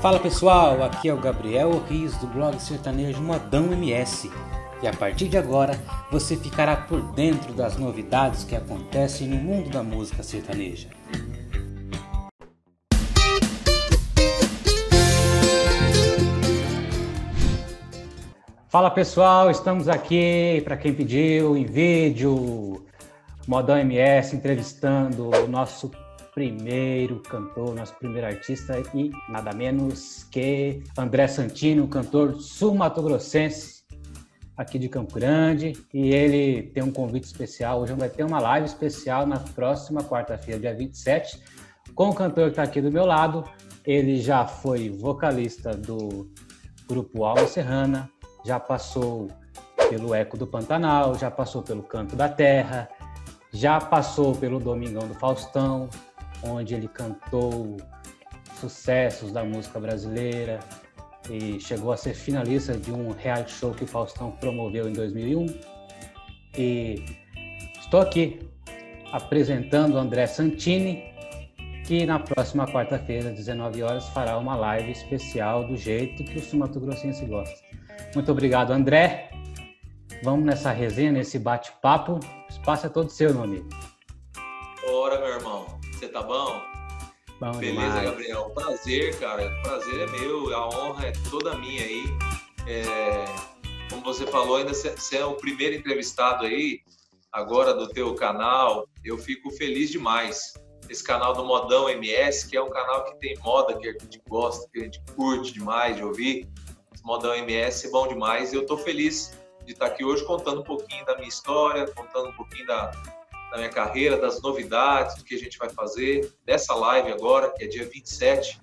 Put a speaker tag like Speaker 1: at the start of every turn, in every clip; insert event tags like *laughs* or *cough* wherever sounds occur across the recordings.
Speaker 1: Fala pessoal, aqui é o Gabriel Rios do blog sertanejo Modão MS. E a partir de agora você ficará por dentro das novidades que acontecem no mundo da música sertaneja. Fala pessoal, estamos aqui para quem pediu em vídeo, Modão MS entrevistando o nosso primeiro cantor, nosso primeiro artista e nada menos que André Santino, cantor sul-mato-grossense aqui de Campo Grande e ele tem um convite especial. Hoje vai ter uma live especial na próxima quarta-feira, dia 27, com o cantor que está aqui do meu lado. Ele já foi vocalista do grupo Alma Serrana, já passou pelo Eco do Pantanal, já passou pelo Canto da Terra, já passou pelo Domingão do Faustão, onde ele cantou sucessos da música brasileira e chegou a ser finalista de um reality show que o Faustão promoveu em 2001. E estou aqui apresentando o André Santini, que na próxima quarta-feira, às 19 horas, fará uma live especial do jeito que o Sumato Grossense gosta. Muito obrigado, André. Vamos nessa resenha, nesse bate-papo. O espaço é todo seu, meu amigo.
Speaker 2: Tá bom?
Speaker 1: Bom
Speaker 2: Beleza,
Speaker 1: demais.
Speaker 2: Gabriel. Prazer, cara. Prazer é meu. A honra é toda minha aí. É, como você falou, ainda você é o primeiro entrevistado aí, agora do teu canal. Eu fico feliz demais. Esse canal do Modão MS, que é um canal que tem moda que a gente gosta, que a gente curte demais de ouvir. Esse Modão MS é bom demais. E eu tô feliz de estar aqui hoje contando um pouquinho da minha história, contando um pouquinho da, da minha carreira, das novidades, do que a gente vai fazer, dessa live agora, que é dia 27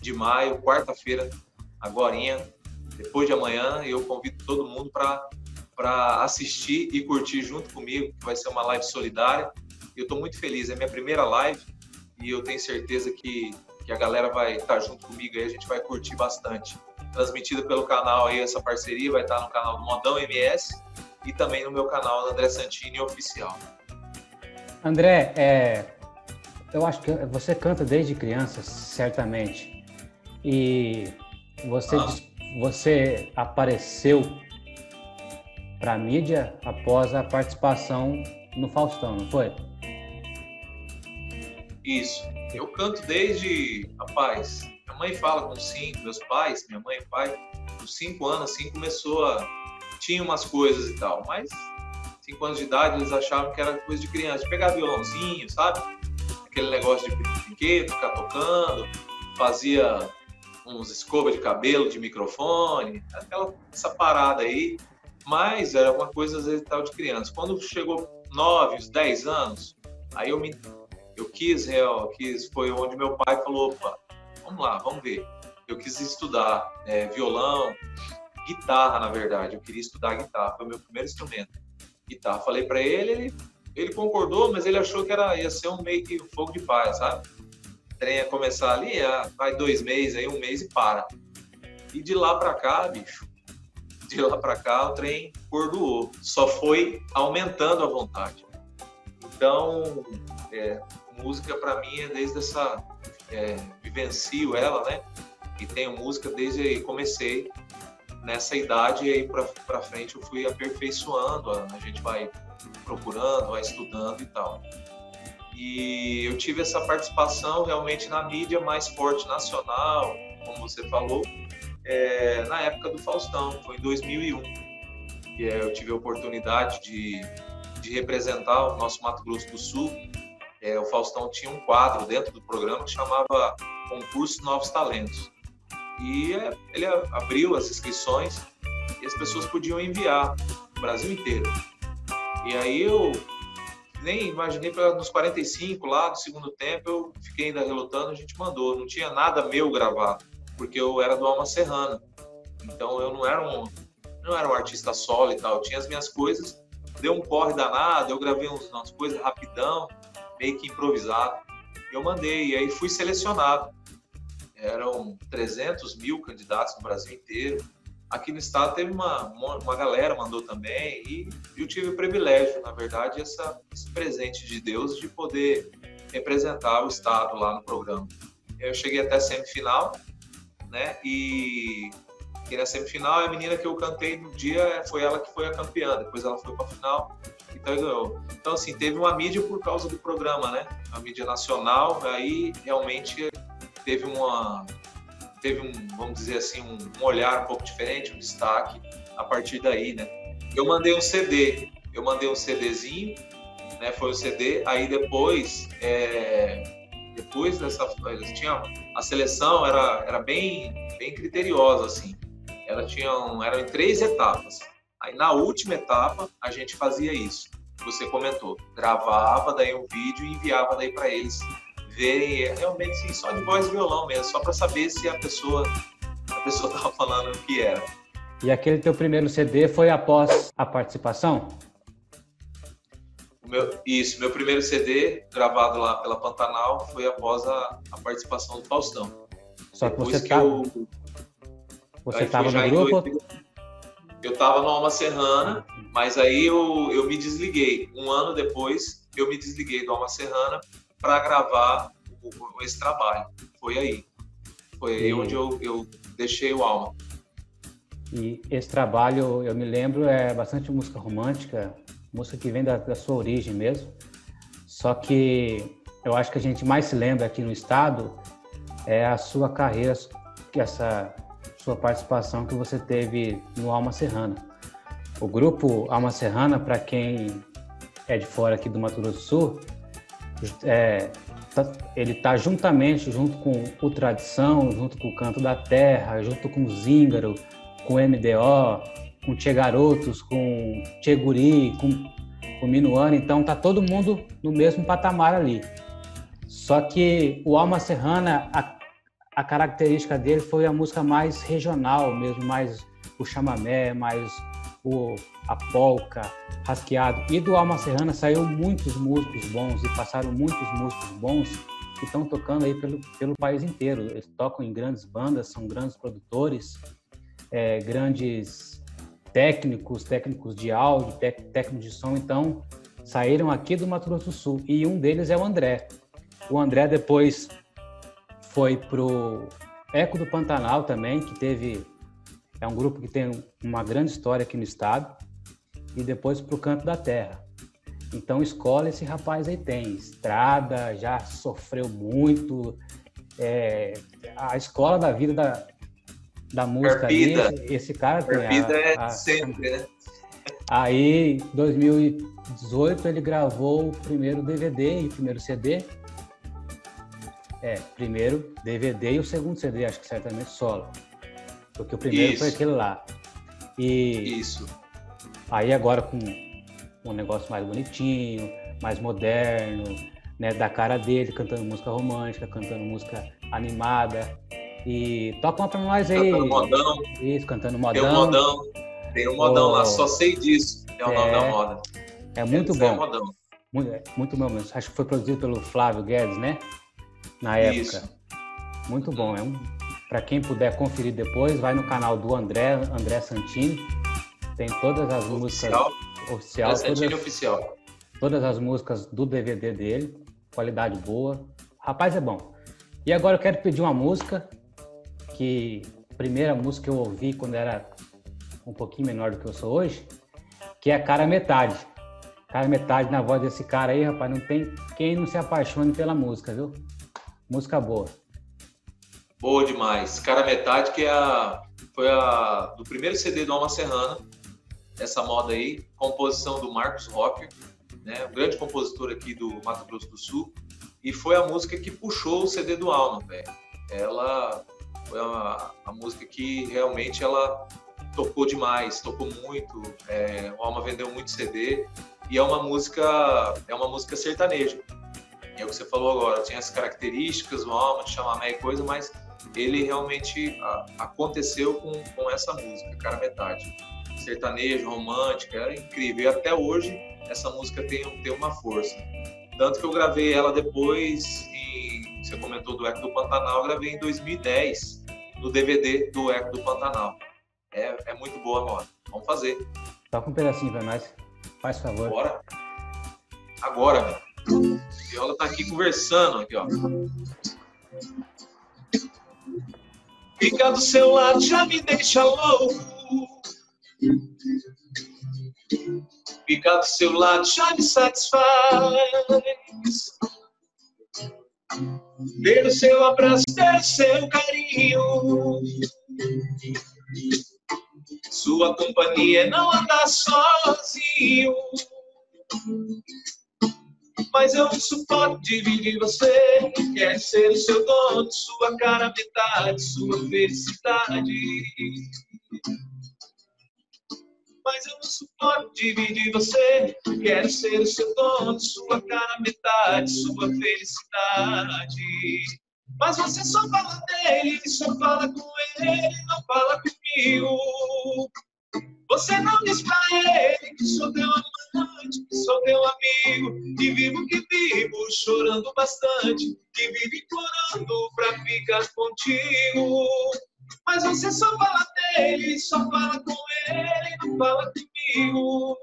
Speaker 2: de maio, quarta-feira, agorinha, depois de amanhã, eu convido todo mundo para assistir e curtir junto comigo, que vai ser uma live solidária. Eu estou muito feliz, é minha primeira live e eu tenho certeza que, que a galera vai estar tá junto comigo aí, a gente vai curtir bastante. Transmitida pelo canal aí, essa parceria vai estar tá no canal do Modão MS e também no meu canal André Santini Oficial.
Speaker 1: André, é, eu acho que você canta desde criança, certamente. E você, ah. você apareceu para a mídia após a participação no Faustão, não foi?
Speaker 2: Isso. Eu canto desde, rapaz, minha mãe fala com cinco, meus pais, minha mãe e pai, com cinco anos, assim, começou a... Tinha umas coisas e tal, mas 5 anos de idade, eles achavam que era coisa de criança, pegar violãozinho, sabe? Aquele negócio de brinquedo, ficar tocando, fazia uns escovas de cabelo, de microfone, aquela essa parada aí, mas era uma coisa às vezes tal de criança. Quando chegou 9, uns 10 anos, aí eu me eu quis, real, quis, foi onde meu pai falou, opa, vamos lá, vamos ver. Eu quis estudar é, violão, guitarra, na verdade. Eu queria estudar guitarra, foi o meu primeiro instrumento guitarra. Falei para ele, ele, ele concordou, mas ele achou que era, ia ser um meio que um fogo de palha, sabe? O trem ia começar ali, ah, vai dois meses, aí um mês e para. E de lá para cá, bicho, de lá para cá o trem cordoou. Só foi aumentando a vontade. Então, é, música para mim é desde essa. É, vivencio ela, né? E tenho música desde aí, comecei nessa idade e aí para frente eu fui aperfeiçoando, a, gente vai procurando, vai estudando e tal. E eu tive essa participação realmente na mídia mais forte nacional, como você falou, é, na época do Faustão, foi em 2001, que é, eu tive a oportunidade de, de representar o nosso Mato Grosso do Sul. É, o Faustão tinha um quadro dentro do programa que chamava Concurso Novos Talentos e ele abriu as inscrições e as pessoas podiam enviar o Brasil inteiro. E aí eu nem imaginei nos 45 lá do segundo tempo eu fiquei ainda relutando, a gente mandou, não tinha nada meu gravado, porque eu era do Alma Serrana. Então eu não era um não era um artista solo e tal, eu tinha as minhas coisas, deu um corre danado, eu gravei uns, umas coisas rapidão, meio que improvisado. Eu mandei e aí fui selecionado eram 300 mil candidatos no Brasil inteiro. Aqui no estado teve uma, uma galera, mandou também, e eu tive o privilégio, na verdade, essa, esse presente de Deus de poder representar o estado lá no programa. Eu cheguei até a semifinal, né? E que na semifinal a menina que eu cantei no dia foi ela que foi a campeã. Depois ela foi para a final então ganhou. Então assim teve uma mídia por causa do programa, né? Uma mídia nacional. Aí realmente teve uma teve um vamos dizer assim um, um olhar um pouco diferente, um destaque a partir daí, né? Eu mandei um CD, eu mandei um CDzinho, né? Foi o CD. Aí depois é, depois dessa tinha a seleção era era bem bem criteriosa assim ela tinha um, eram em três etapas. Aí na última etapa a gente fazia isso. Você comentou, gravava daí um vídeo e enviava daí para eles verem é, realmente só de voz e violão mesmo, só para saber se a pessoa a pessoa estava falando o que era.
Speaker 1: E aquele teu primeiro CD foi após a participação?
Speaker 2: Meu, isso, meu primeiro CD gravado lá pela Pantanal foi após a, a participação do Faustão.
Speaker 1: Só que Depois você que tá... eu você estava no grupo?
Speaker 2: Eu estava no Alma Serrana, mas aí eu, eu me desliguei. Um ano depois, eu me desliguei do Alma Serrana para gravar o, esse trabalho. Foi aí. Foi aí onde eu, eu deixei o Alma.
Speaker 1: E esse trabalho, eu me lembro, é bastante música romântica, música que vem da, da sua origem mesmo. Só que eu acho que a gente mais se lembra aqui no estado é a sua carreira, essa sua participação que você teve no Alma Serrana. O grupo Alma Serrana, para quem é de fora aqui do Mato Grosso do Sul, é, tá, ele está juntamente, junto com o Tradição, junto com o Canto da Terra, junto com o Zíngaro, com o MDO, com o Tchê Garotos, com o Tchê Guri, com, com o Minuano, então tá todo mundo no mesmo patamar ali. Só que o Alma Serrana, a, a característica dele foi a música mais regional mesmo, mais o chamamé, mais o, a polca, rasqueado. E do Alma Serrana saiu muitos músicos bons e passaram muitos músicos bons que estão tocando aí pelo, pelo país inteiro. Eles tocam em grandes bandas, são grandes produtores, é, grandes técnicos, técnicos de áudio, técnicos de som. Então, saíram aqui do Mato Grosso do Sul. E um deles é o André. O André depois foi pro Eco do Pantanal também, que teve é um grupo que tem uma grande história aqui no estado, e depois pro Canto da Terra. Então escola esse rapaz aí tem, estrada, já sofreu muito, é, a escola da vida da, da música ali, esse, cara
Speaker 2: tem. A, é a, sempre, né?
Speaker 1: Aí, em 2018, ele gravou o primeiro DVD e o primeiro CD, é, primeiro DVD e o segundo CD, acho que certamente solo. Porque o primeiro Isso. foi aquele lá. E
Speaker 2: Isso.
Speaker 1: Aí agora com um negócio mais bonitinho, mais moderno, né, da cara dele, cantando música romântica, cantando música animada. E toca uma pra nós aí.
Speaker 2: Cantando modão.
Speaker 1: Isso, cantando modão.
Speaker 2: Tem um modão. Tem um modão oh, lá, só sei disso. É o nome da moda.
Speaker 1: É muito bom. É modão. Muito, é muito bom mesmo. Acho que foi produzido pelo Flávio Guedes, né? na época. Isso. Muito bom. É um, para quem puder conferir depois, vai no canal do André, André Santini. Tem todas as oficial. músicas oficial,
Speaker 2: André todas, oficial.
Speaker 1: Todas as músicas do DVD dele, qualidade boa. Rapaz é bom. E agora eu quero pedir uma música que primeira música que eu ouvi quando era um pouquinho menor do que eu sou hoje, que é Cara Metade. Cara Metade na voz desse cara aí, rapaz, não tem quem não se apaixone pela música, viu? Música boa.
Speaker 2: Boa demais. Cara Metade, que é a, foi a do primeiro CD do Alma Serrana, essa moda aí, composição do Marcos Rocker, né, um grande compositor aqui do Mato Grosso do Sul, e foi a música que puxou o CD do Alma, velho. Ela foi a, a, música que realmente ela tocou demais, tocou muito, é, o Alma vendeu muito CD, e é uma música, é uma música sertaneja é o que você falou agora, tinha as características, o alma, de chamamé e coisa, mas ele realmente a, aconteceu com, com essa música, cara metade. Sertanejo, romântica, era incrível. E até hoje essa música tem, tem uma força. Tanto que eu gravei ela depois, em, você comentou do Eco do Pantanal, eu gravei em 2010, no DVD do Eco do Pantanal. É, é muito boa moda. Vamos fazer.
Speaker 1: Toca um pedacinho pra nós. Faz favor.
Speaker 2: Bora. Agora, meu. Viola tá aqui conversando, aqui, ó. Ficar do seu lado já me deixa louco. Ficar do seu lado já me satisfaz. Ter o seu abraço, ter o seu carinho. Sua companhia não andar sozinho. Mas eu não suporto dividir você. Quer ser o seu dono, sua cara metade, sua felicidade. Mas eu não suporto dividir você. Quero ser o seu dono, sua cara metade, sua felicidade. Mas você só fala dele, só fala com ele, não fala comigo. Você não diz pra ele que sou teu amante, que sou teu amigo, que vivo, que vivo, chorando bastante, que vivo implorando pra ficar contigo. Mas você só fala dele, só fala com ele, não fala comigo.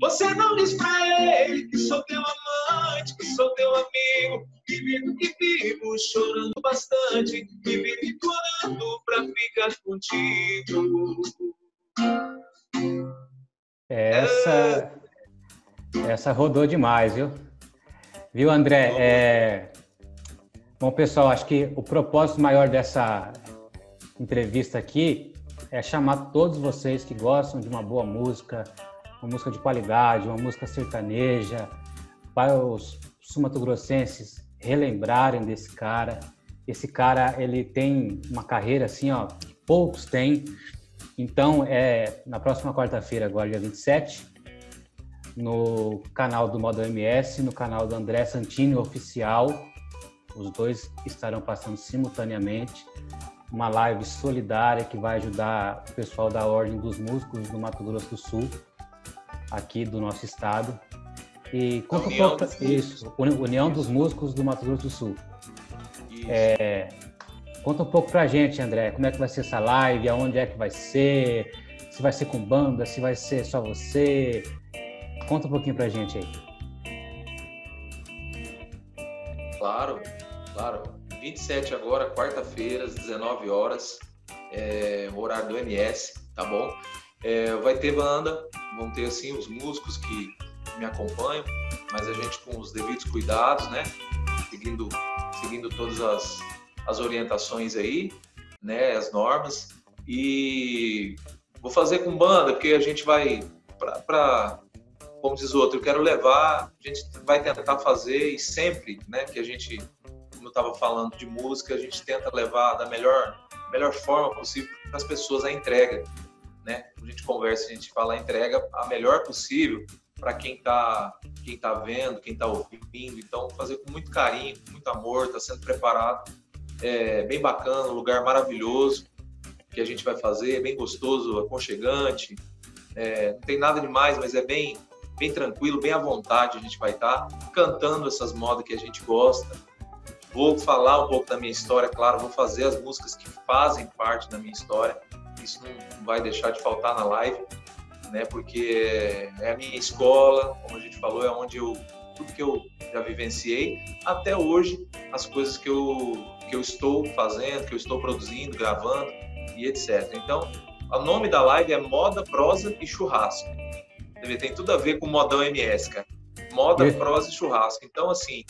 Speaker 2: Você não diz pra ele que sou teu amante, que sou teu amigo, que vivo, que vivo, chorando bastante, que vivo implorando pra ficar contigo.
Speaker 1: Essa rodou demais, viu? Viu, André? É... Bom, pessoal, acho que o propósito maior dessa entrevista aqui é chamar todos vocês que gostam de uma boa música, uma música de qualidade, uma música sertaneja, para os sumatogrossenses relembrarem desse cara. Esse cara, ele tem uma carreira assim, ó, que poucos têm. Então, é na próxima quarta-feira, agora dia 27, no canal do Modo MS, no canal do André Santini Oficial, os dois estarão passando simultaneamente uma live solidária que vai ajudar o pessoal da Ordem dos Músicos do Mato Grosso do Sul, aqui do nosso estado. E conta um pouco. Isso, União dos Músicos do Mato Grosso do Sul. É, Conta um pouco pra gente, André, como é que vai ser essa live, aonde é que vai ser, se vai ser com banda, se vai ser só você. Conta um pouquinho pra gente aí.
Speaker 2: Claro, claro. 27 agora, quarta-feira, às 19 horas, é, horário do MS, tá bom? É, vai ter banda, vão ter assim os músicos que me acompanham, mas a gente com os devidos cuidados, né? Seguindo, seguindo todas as, as orientações aí, né, as normas. E vou fazer com banda, porque a gente vai para como diz o outro, eu quero levar, a gente vai tentar fazer e sempre, né, que a gente, como eu estava falando de música, a gente tenta levar da melhor, melhor forma possível para as pessoas a entrega, né? A gente conversa, a gente fala a entrega a melhor possível para quem está quem tá vendo, quem está ouvindo. Então, fazer com muito carinho, com muito amor, está sendo preparado é bem bacana, um lugar maravilhoso que a gente vai fazer, bem gostoso, aconchegante. É, não tem nada demais, mas é bem, bem tranquilo, bem à vontade. A gente vai estar tá cantando essas modas que a gente gosta. Vou falar um pouco da minha história, claro, vou fazer as músicas que fazem parte da minha história. Isso não vai deixar de faltar na live, né? Porque é a minha escola, como a gente falou, é onde eu tudo que eu já vivenciei até hoje, as coisas que eu que eu estou fazendo, que eu estou produzindo, gravando e etc. Então, o nome da live é Moda, Prosa e Churrasco. Tem tudo a ver com modão MS, cara. Moda, e... prosa e churrasco. Então, assim,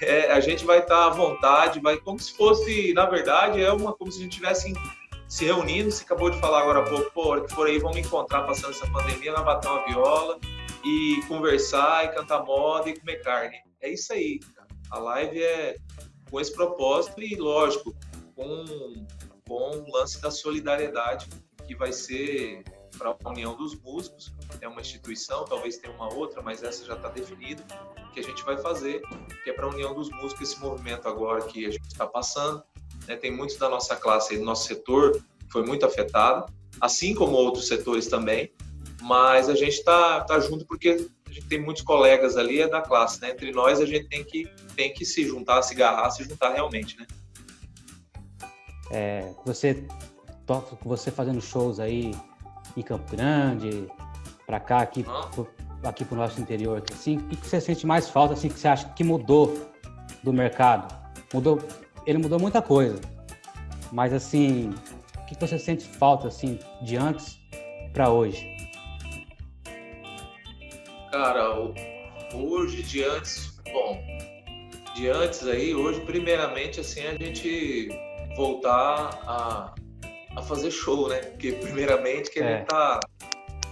Speaker 2: é, a gente vai estar à vontade, vai como se fosse, na verdade, é uma como se a gente tivesse se reunindo. Você acabou de falar agora há pouco, pô, hora que for aí, vamos encontrar passando essa pandemia, vai bater uma viola e conversar e cantar moda e comer carne. É isso aí, cara. A live é com esse propósito e, lógico, com, com o lance da solidariedade, que vai ser para a União dos Músicos, é uma instituição, talvez tenha uma outra, mas essa já está definida, que a gente vai fazer, que é para a União dos Músicos, esse movimento agora que a gente está passando. Né? Tem muitos da nossa classe, do nosso setor, foi muito afetado, assim como outros setores também, mas a gente está tá junto porque a gente tem muitos colegas ali, é da classe, né? Entre nós a gente tem que, tem que se juntar, se agarrar, se juntar realmente, né?
Speaker 1: É, você você fazendo shows aí em Campo Grande, para cá, aqui, pro, aqui pro nosso interior, assim, o que você sente mais falta, assim, que você acha que mudou do mercado? Mudou, ele mudou muita coisa, Mas assim, o que você sente falta assim de antes para hoje?
Speaker 2: Cara, hoje de antes, bom, de antes aí, hoje primeiramente assim a gente voltar a, a fazer show, né? Porque primeiramente que a gente é. tá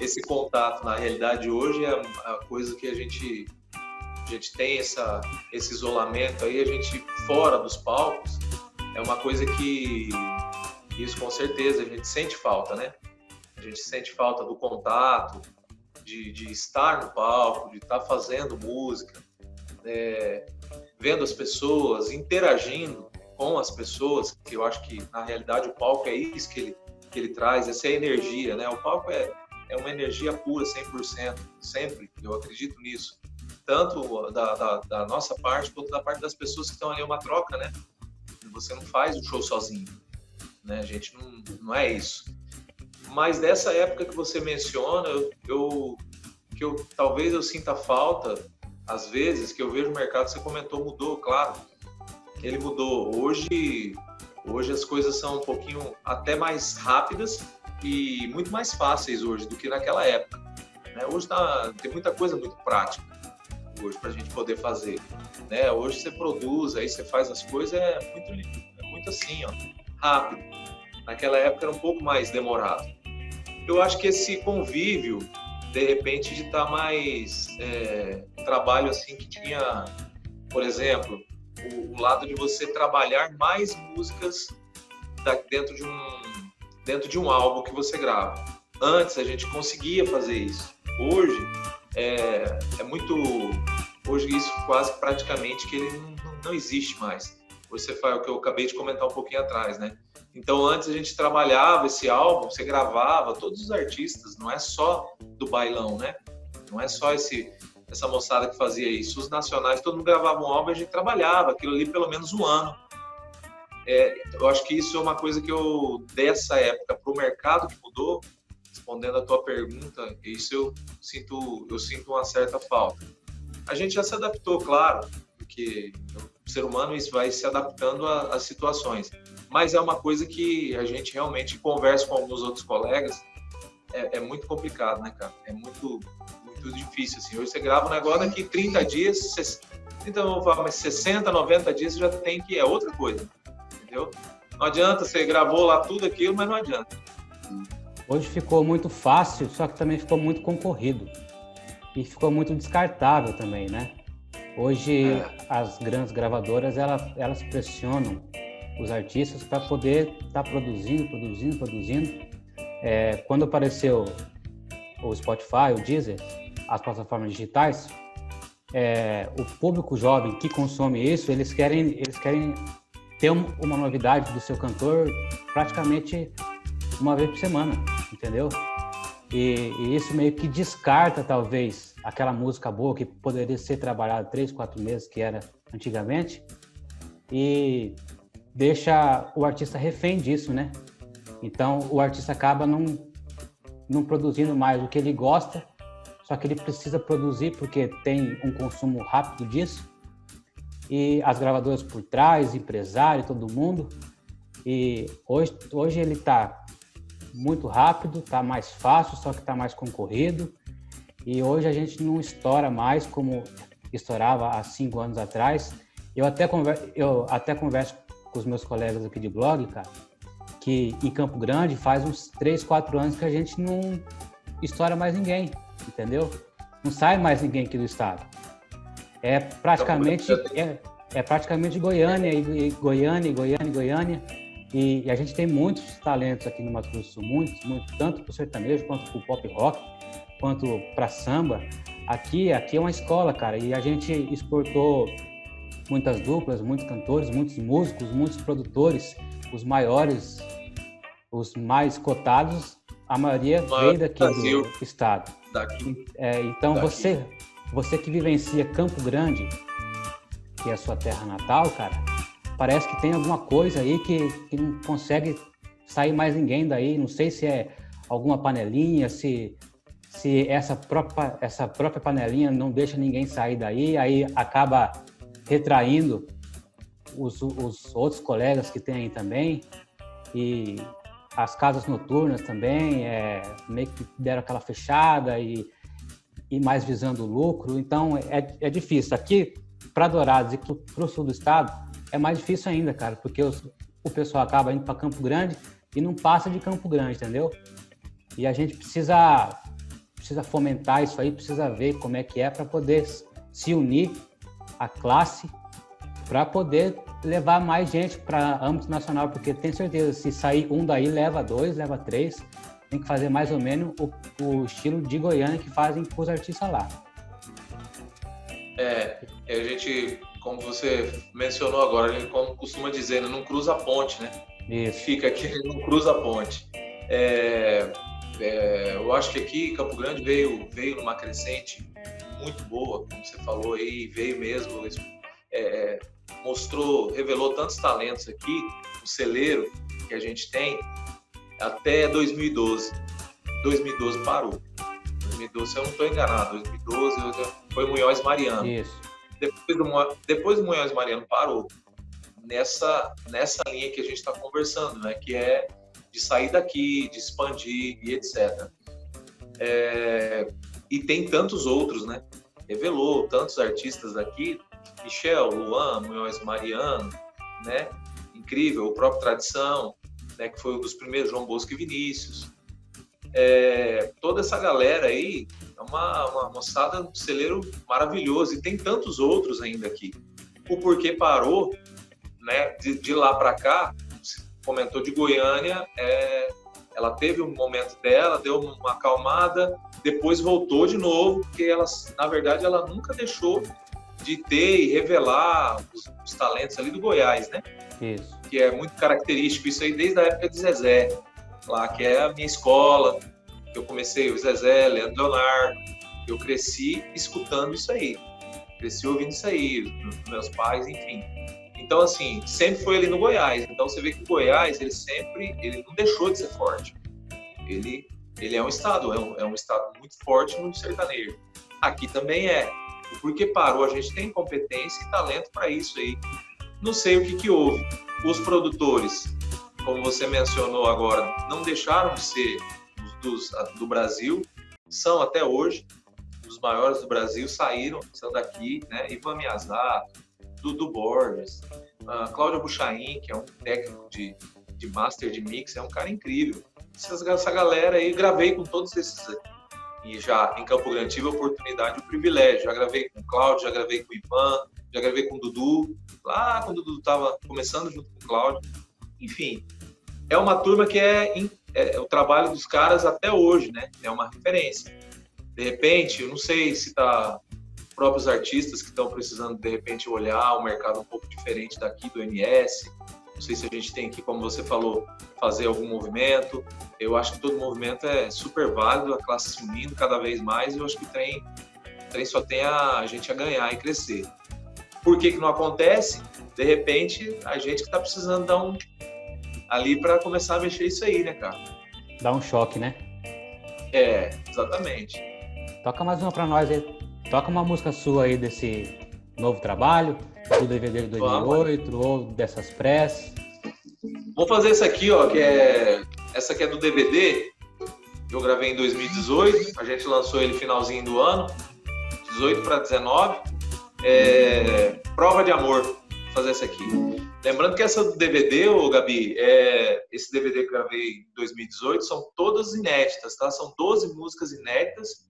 Speaker 2: esse contato na realidade hoje é a coisa que a gente a gente tem essa esse isolamento aí, a gente fora dos palcos é uma coisa que isso com certeza a gente sente falta, né? A gente sente falta do contato, de, de estar no palco, de estar fazendo música, é, vendo as pessoas, interagindo com as pessoas, que eu acho que na realidade o palco é isso que ele, que ele traz, essa é a energia, né? O palco é, é uma energia pura, 100%, sempre, eu acredito nisso. Tanto da, da, da nossa parte, quanto da parte das pessoas que estão ali, é uma troca, né? Você não faz o show sozinho, né? A gente não, não é isso. Mas dessa época que você menciona, eu, eu que eu talvez eu sinta falta às vezes que eu vejo o mercado, você comentou, mudou, claro. Ele mudou. Hoje, hoje as coisas são um pouquinho até mais rápidas e muito mais fáceis hoje do que naquela época. Né? Hoje tá, tem muita coisa muito prática hoje para a gente poder fazer. Né? Hoje você produz, aí você faz as coisas, é muito, é muito assim, ó, rápido. Naquela época era um pouco mais demorado. Eu acho que esse convívio de repente de estar tá mais é, trabalho assim que tinha, por exemplo, o, o, lado de você trabalhar mais músicas da, dentro de um dentro de um álbum que você grava. Antes a gente conseguia fazer isso. Hoje é, é muito hoje isso quase praticamente que ele não, não existe mais. Você faz o que eu acabei de comentar um pouquinho atrás, né? Então, antes a gente trabalhava esse álbum, você gravava todos os artistas, não é só do bailão, né? Não é só esse essa moçada que fazia isso. Os nacionais, todo mundo gravava um álbum e a gente trabalhava aquilo ali pelo menos um ano. É, eu acho que isso é uma coisa que eu, dessa época, para o mercado que mudou, respondendo a tua pergunta, isso eu sinto, eu sinto uma certa falta. A gente já se adaptou, claro, porque o ser humano vai se adaptando às situações mas é uma coisa que a gente realmente conversa com alguns outros colegas, é, é muito complicado, né, cara? É muito, muito difícil, assim. Hoje você grava um negócio, daqui 30 dias, então, mas 60, 90 dias já tem que, é outra coisa, entendeu? Não adianta, você gravou lá tudo aquilo, mas não adianta.
Speaker 1: Hoje ficou muito fácil, só que também ficou muito concorrido. E ficou muito descartável também, né? Hoje, é. as grandes gravadoras, elas, elas pressionam os artistas para poder estar tá produzindo, produzindo, produzindo. É, quando apareceu o Spotify, o Deezer, as plataformas digitais, é, o público jovem que consome isso, eles querem, eles querem ter uma novidade do seu cantor praticamente uma vez por semana, entendeu? E, e, isso meio que descarta, talvez, aquela música boa que poderia ser trabalhada três, quatro meses, que era antigamente, e deixa o artista refém disso, né? Então o artista acaba não, não produzindo mais o que ele gosta, só que ele precisa produzir porque tem um consumo rápido disso. E as gravadoras por trás, empresário, todo mundo. E hoje, hoje ele está muito rápido, está mais fácil, só que está mais concorrido. E hoje a gente não estoura mais como estourava há cinco anos atrás. Eu até, conver, eu até converso com os meus colegas aqui de blog, cara, que em Campo Grande faz uns 3, 4 anos que a gente não estoura mais ninguém, entendeu? Não sai mais ninguém aqui do estado. É praticamente é, é praticamente Goiânia e, e Goiânia, e Goiânia, e Goiânia. E, e, a gente tem muitos talentos aqui no Mato Grosso do Sul, muitos, muitos tanto para o sertanejo quanto para o pop rock, quanto para samba. Aqui, aqui é uma escola, cara, e a gente exportou muitas duplas, muitos cantores, muitos músicos, muitos produtores, os maiores, os mais cotados, a maioria veio daqui do estado. Daqui. É, então daqui. você, você que vivencia Campo Grande, que é a sua terra natal, cara, parece que tem alguma coisa aí que, que não consegue sair mais ninguém daí. Não sei se é alguma panelinha, se se essa própria essa própria panelinha não deixa ninguém sair daí, aí acaba retraindo os, os outros colegas que tem aí também. e as casas noturnas também é, meio que deram aquela fechada e, e mais visando o lucro. Então é, é difícil. Aqui, para Dourados e para o sul do estado, é mais difícil ainda, cara, porque os, o pessoal acaba indo para Campo Grande e não passa de Campo Grande, entendeu? E a gente precisa precisa fomentar isso aí, precisa ver como é que é para poder se unir a classe para poder levar mais gente para âmbito nacional, porque tenho certeza, se sair um daí, leva dois, leva três, tem que fazer mais ou menos o, o estilo de Goiânia que fazem com os artistas lá.
Speaker 2: É, a gente, como você mencionou agora, a gente como costuma dizer, né, não cruza a ponte, né? Isso. Fica aqui, *laughs* não cruza a ponte. É, é, eu acho que aqui Campo Grande veio, veio numa crescente muito boa, como você falou aí, veio mesmo, é, mostrou, revelou tantos talentos aqui, o celeiro que a gente tem, até 2012. 2012 parou. 2012, se eu não estou enganado, 2012 foi Munhoz Mariano. Isso. Depois do, depois do Munhoz Mariano parou. Nessa, nessa linha que a gente está conversando, né? Que é de sair daqui, de expandir e etc. É, e tem tantos outros, né? Revelou tantos artistas daqui, Michel, Luan, Munhoz Mariano, né? Incrível, o próprio Tradição, né? Que foi um dos primeiros, João Bosco e Vinícius. É, toda essa galera aí é uma, uma moçada, um celeiro maravilhoso e tem tantos outros ainda aqui. O porquê parou, né? De, de lá para cá, comentou de Goiânia, é, ela teve um momento dela, deu uma acalmada, depois voltou de novo, porque ela, na verdade, ela nunca deixou de ter e revelar os, os talentos ali do Goiás, né? Isso. Que é muito característico isso aí desde a época de Zezé, lá que é a minha escola, que eu comecei o Zezé, Leandro Leonardo, eu cresci escutando isso aí, cresci ouvindo isso aí, meus pais, enfim. Então, assim, sempre foi ali no Goiás. Então, você vê que o Goiás, ele sempre, ele não deixou de ser forte. Ele, ele é um estado, é um, é um estado muito forte no sertanejo. Aqui também é. Porque parou, a gente tem competência e talento para isso aí. Não sei o que, que houve. Os produtores, como você mencionou agora, não deixaram de ser dos, do Brasil, são até hoje os maiores do Brasil, saíram, são daqui, né? Ivan Miyazato, Dudu Borges, uh, Cláudio Buchain, que é um técnico de, de master de mix, é um cara incrível. Essa, essa galera aí, gravei com todos esses e já em Campo Grande tive a oportunidade, o privilégio. Já gravei com o Cláudio, já gravei com o Ivan, já gravei com o Dudu, lá quando o Dudu estava começando junto com o Cláudio. Enfim, é uma turma que é, é, é, o trabalho dos caras até hoje, né? É uma referência. De repente, eu não sei se tá próprios artistas que estão precisando de repente olhar o mercado um pouco diferente daqui do MS. Não sei se a gente tem que, como você falou, fazer algum movimento. Eu acho que todo movimento é super válido, a classe se unindo cada vez mais. E eu acho que o trem, o trem só tem a, a gente a ganhar e crescer. Por que, que não acontece? De repente, a gente que está precisando dar um ali para começar a mexer isso aí, né, cara?
Speaker 1: Dá um choque, né?
Speaker 2: É, exatamente.
Speaker 1: Toca mais uma para nós aí. Toca uma música sua aí desse novo trabalho, do DVD de 2008 Vamos. ou dessas press.
Speaker 2: Vou fazer essa aqui, ó, que é essa aqui é do DVD. Eu gravei em 2018, a gente lançou ele finalzinho do ano, 18 para 19. É, Prova de Amor, vou fazer essa aqui. Lembrando que essa do DVD, ô Gabi, é, esse DVD que eu gravei em 2018 são todas inéditas, tá? São 12 músicas inéditas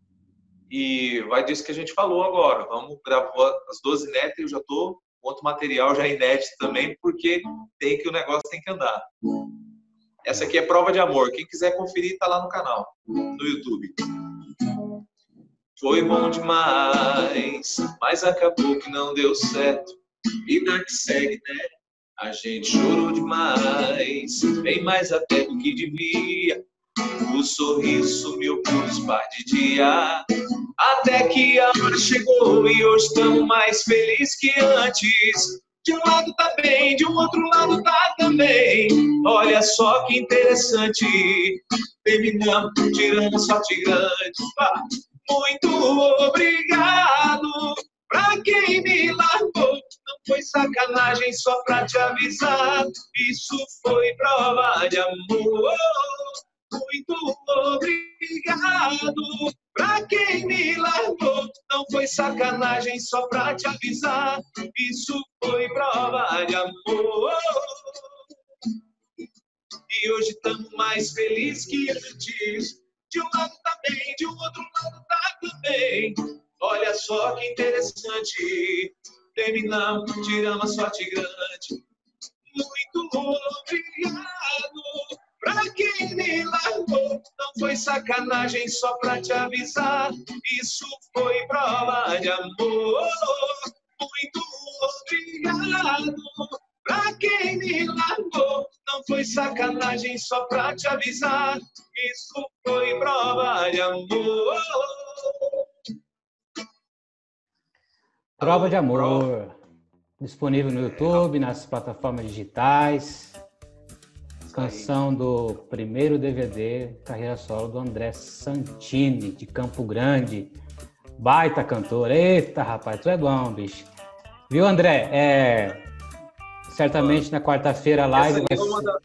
Speaker 2: e vai disso que a gente falou agora. Vamos gravar as 12 inéditas, eu já estou outro material já inédito também, porque tem que o negócio tem que andar. Essa aqui é prova de amor. Quem quiser conferir, está lá no canal, no YouTube. Foi bom demais, mas acabou que não deu certo. Vida que segue, né? A gente chorou demais, bem mais até do que devia. O sorriso sumiu por uns par de dias. Até que a hora chegou e hoje estamos mais felizes que antes. De um lado tá bem, de um outro lado tá também. Olha só que interessante. Terminamos, tirando sorte grande. Ah, muito obrigado pra quem me largou. Não foi sacanagem só pra te avisar. Isso foi prova de amor. Muito obrigado pra quem me largou. Não foi sacanagem só pra te avisar. Isso foi prova de amor. E hoje estamos mais felizes que antes. De um lado tá bem, de um outro lado tá também. Olha só que interessante. Terminamos, tiramos a sorte grande. Muito obrigado pra quem me largou. Foi sacanagem só pra te avisar. Isso foi prova de amor. Muito obrigado pra quem me largou. Não foi sacanagem só pra te avisar. Isso foi prova de amor.
Speaker 1: Prova de amor. Disponível no YouTube, nas plataformas digitais. Canção do primeiro DVD, carreira solo do André Santini, de Campo Grande. Baita cantor. Eita, rapaz, tu é bom, bicho. Viu, André? É, certamente na quarta-feira a live.
Speaker 2: Essa, vai... é uma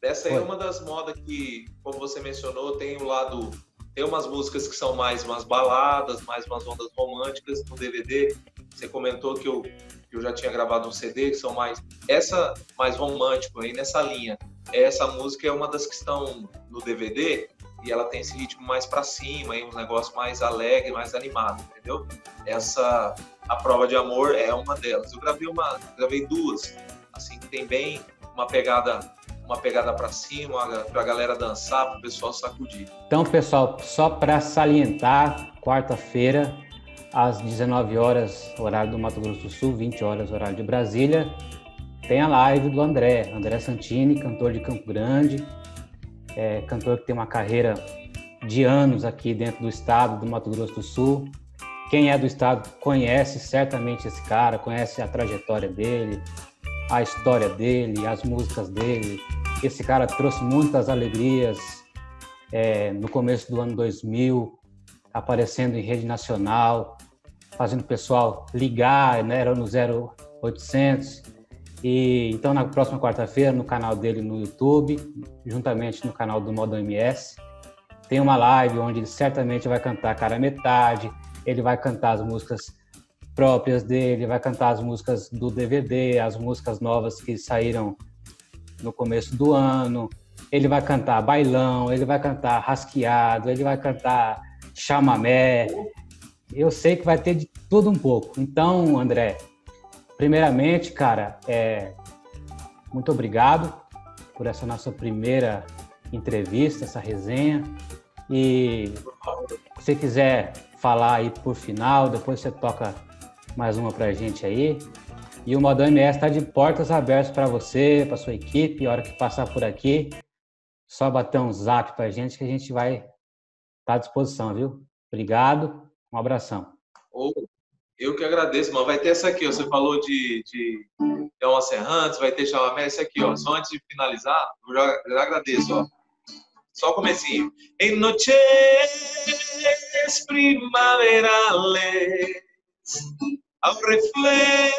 Speaker 2: essa é uma das modas que, como você mencionou, tem o lado. Tem umas músicas que são mais umas baladas, mais umas ondas românticas no DVD. Você comentou que eu, eu já tinha gravado um CD que são mais. Essa mais romântico aí nessa linha. Essa música é uma das que estão no DVD e ela tem esse ritmo mais para cima, aí, um negócio mais alegre, mais animado, entendeu? Essa a prova de amor é uma delas. Eu gravei uma, gravei duas, assim que tem bem uma pegada, uma pegada para cima, para a galera dançar, para o pessoal sacudir.
Speaker 1: Então, pessoal, só para salientar, quarta-feira às 19 horas, horário do Mato Grosso do Sul, 20 horas, horário de Brasília, tem a live do André, André Santini, cantor de Campo Grande, é, cantor que tem uma carreira de anos aqui dentro do estado do Mato Grosso do Sul. Quem é do estado conhece certamente esse cara, conhece a trajetória dele, a história dele, as músicas dele. Esse cara trouxe muitas alegrias é, no começo do ano 2000, aparecendo em rede nacional, fazendo o pessoal ligar, né, era no 0800, e então na próxima quarta-feira no canal dele no YouTube, juntamente no canal do Modo MS, tem uma live onde ele certamente vai cantar cara metade, ele vai cantar as músicas próprias dele, vai cantar as músicas do DVD, as músicas novas que saíram no começo do ano. Ele vai cantar bailão, ele vai cantar rasqueado, ele vai cantar chamamé. Eu sei que vai ter de tudo um pouco. Então, André, Primeiramente, cara, é, muito obrigado por essa nossa primeira entrevista, essa resenha. E se quiser falar aí por final, depois você toca mais uma para a gente aí. E o Modão MS está de portas abertas para você, para sua equipe. A hora que passar por aqui, só bater um zap para a gente que a gente vai estar tá à disposição, viu? Obrigado, um abração.
Speaker 2: Eu que agradeço, mano. Vai ter essa aqui, ó. Você falou de, de Serrantes, vai ter Chamamé, essa aqui, ó. Só antes de finalizar, eu já, já agradeço, ó. Só o comecinho. Em noches primaverales, ao reflejo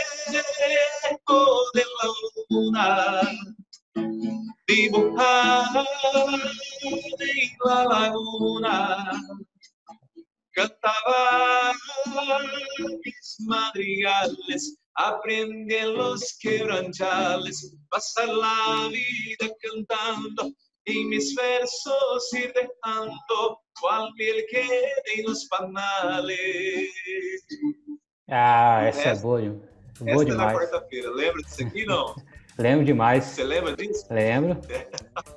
Speaker 2: de la luna, dibujada en la laguna, cantaba mis madrigales, aprendí en los quebranchales, pasar la vida cantando y mis versos ir dejando cual miel que en los panales.
Speaker 1: Ah, essa, essa é boa, boa essa demais.
Speaker 2: é na quarta-feira, lembra disso aqui, não? *laughs*
Speaker 1: Lembro demais.
Speaker 2: Você lembra disso?
Speaker 1: Lembro.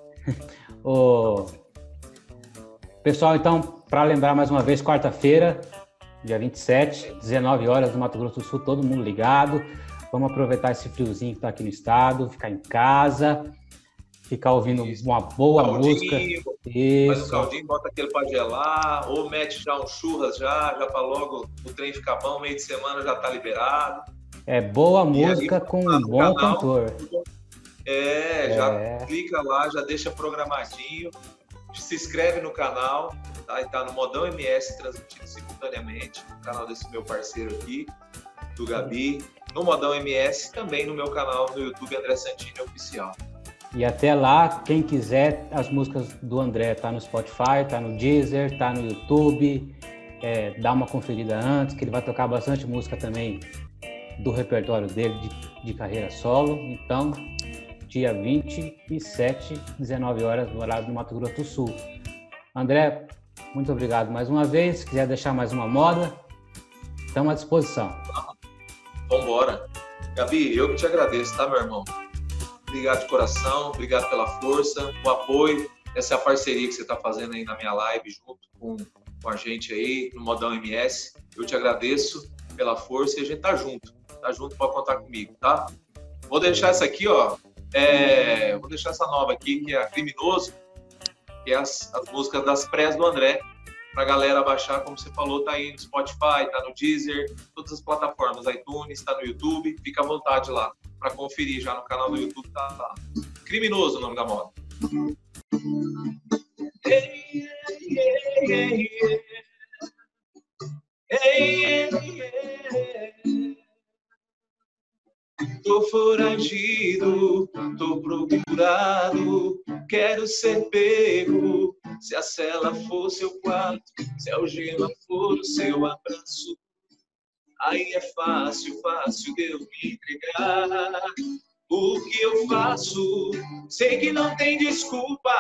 Speaker 1: *laughs* o... Pessoal, então, para lembrar mais uma vez, quarta-feira, dia 27, 19 horas no Mato Grosso do Sul, todo mundo ligado. Vamos aproveitar esse friozinho que está aqui no estado, ficar em casa, ficar ouvindo Isso. uma boa caldinho, música.
Speaker 2: Isso. Faz um caldinho, bota aquele para gelar, ou mete já um churras já, já para logo o trem ficar bom, meio de semana já tá liberado.
Speaker 1: É boa música aí, com um bom canal, cantor.
Speaker 2: É, já é. clica lá, já deixa programadinho se inscreve no canal, tá? Está no Modão MS transmitindo simultaneamente, no canal desse meu parceiro aqui, do Gabi. no Modão MS, também no meu canal no YouTube André Santini Oficial.
Speaker 1: E até lá, quem quiser, as músicas do André tá no Spotify, tá no Deezer, tá no YouTube. É, dá uma conferida antes, que ele vai tocar bastante música também do repertório dele de, de carreira solo. Então, dia 27, 19 horas, no horário do Mato Grosso do Sul. André, muito obrigado mais uma vez. Se quiser deixar mais uma moda, estamos à disposição.
Speaker 2: Vamos embora. Gabi, eu que te agradeço, tá, meu irmão? Obrigado de coração, obrigado pela força, o apoio. Essa é a parceria que você está fazendo aí na minha live, junto com, com a gente aí, no Modão MS. Eu te agradeço pela força e a gente tá junto. Tá junto, pode contar comigo, tá? Vou deixar essa aqui, ó. É, vou deixar essa nova aqui, que é a Criminoso, que é as, as músicas das prés do André, para a galera baixar, como você falou, tá aí no Spotify, tá no Deezer, todas as plataformas, iTunes, tá no YouTube, fica à vontade lá para conferir já no canal do YouTube, tá lá. Criminoso o nome da moda. Hey, hey, hey, Tô foragido, tô procurado, quero ser pego. Se a cela for seu quarto, se a algema for o seu abraço, aí é fácil, fácil de eu me entregar. O que eu faço, sei que não tem desculpa.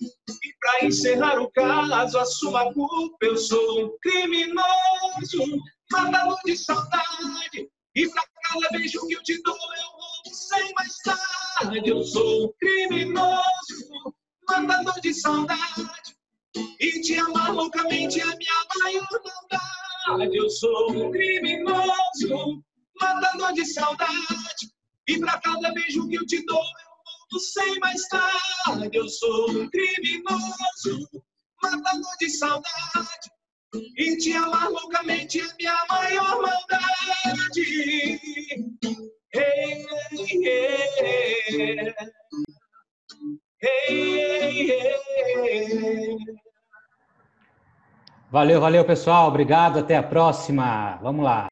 Speaker 2: E para encerrar o caso, assuma a culpa. Eu sou um criminoso, matador de saudade e pra cada beijo que eu te dou, eu vou sem mais tarde. Eu sou um criminoso, matador de saudade. E te amar loucamente é minha maior maldade. Eu sou um criminoso, matador de saudade. E pra cada beijo que eu te dou, eu vou sem mais tarde. Eu sou um criminoso, matador de saudade. E te amar loucamente é minha maior maldade.
Speaker 1: Valeu, valeu, pessoal. Obrigado. Até a próxima. Vamos lá.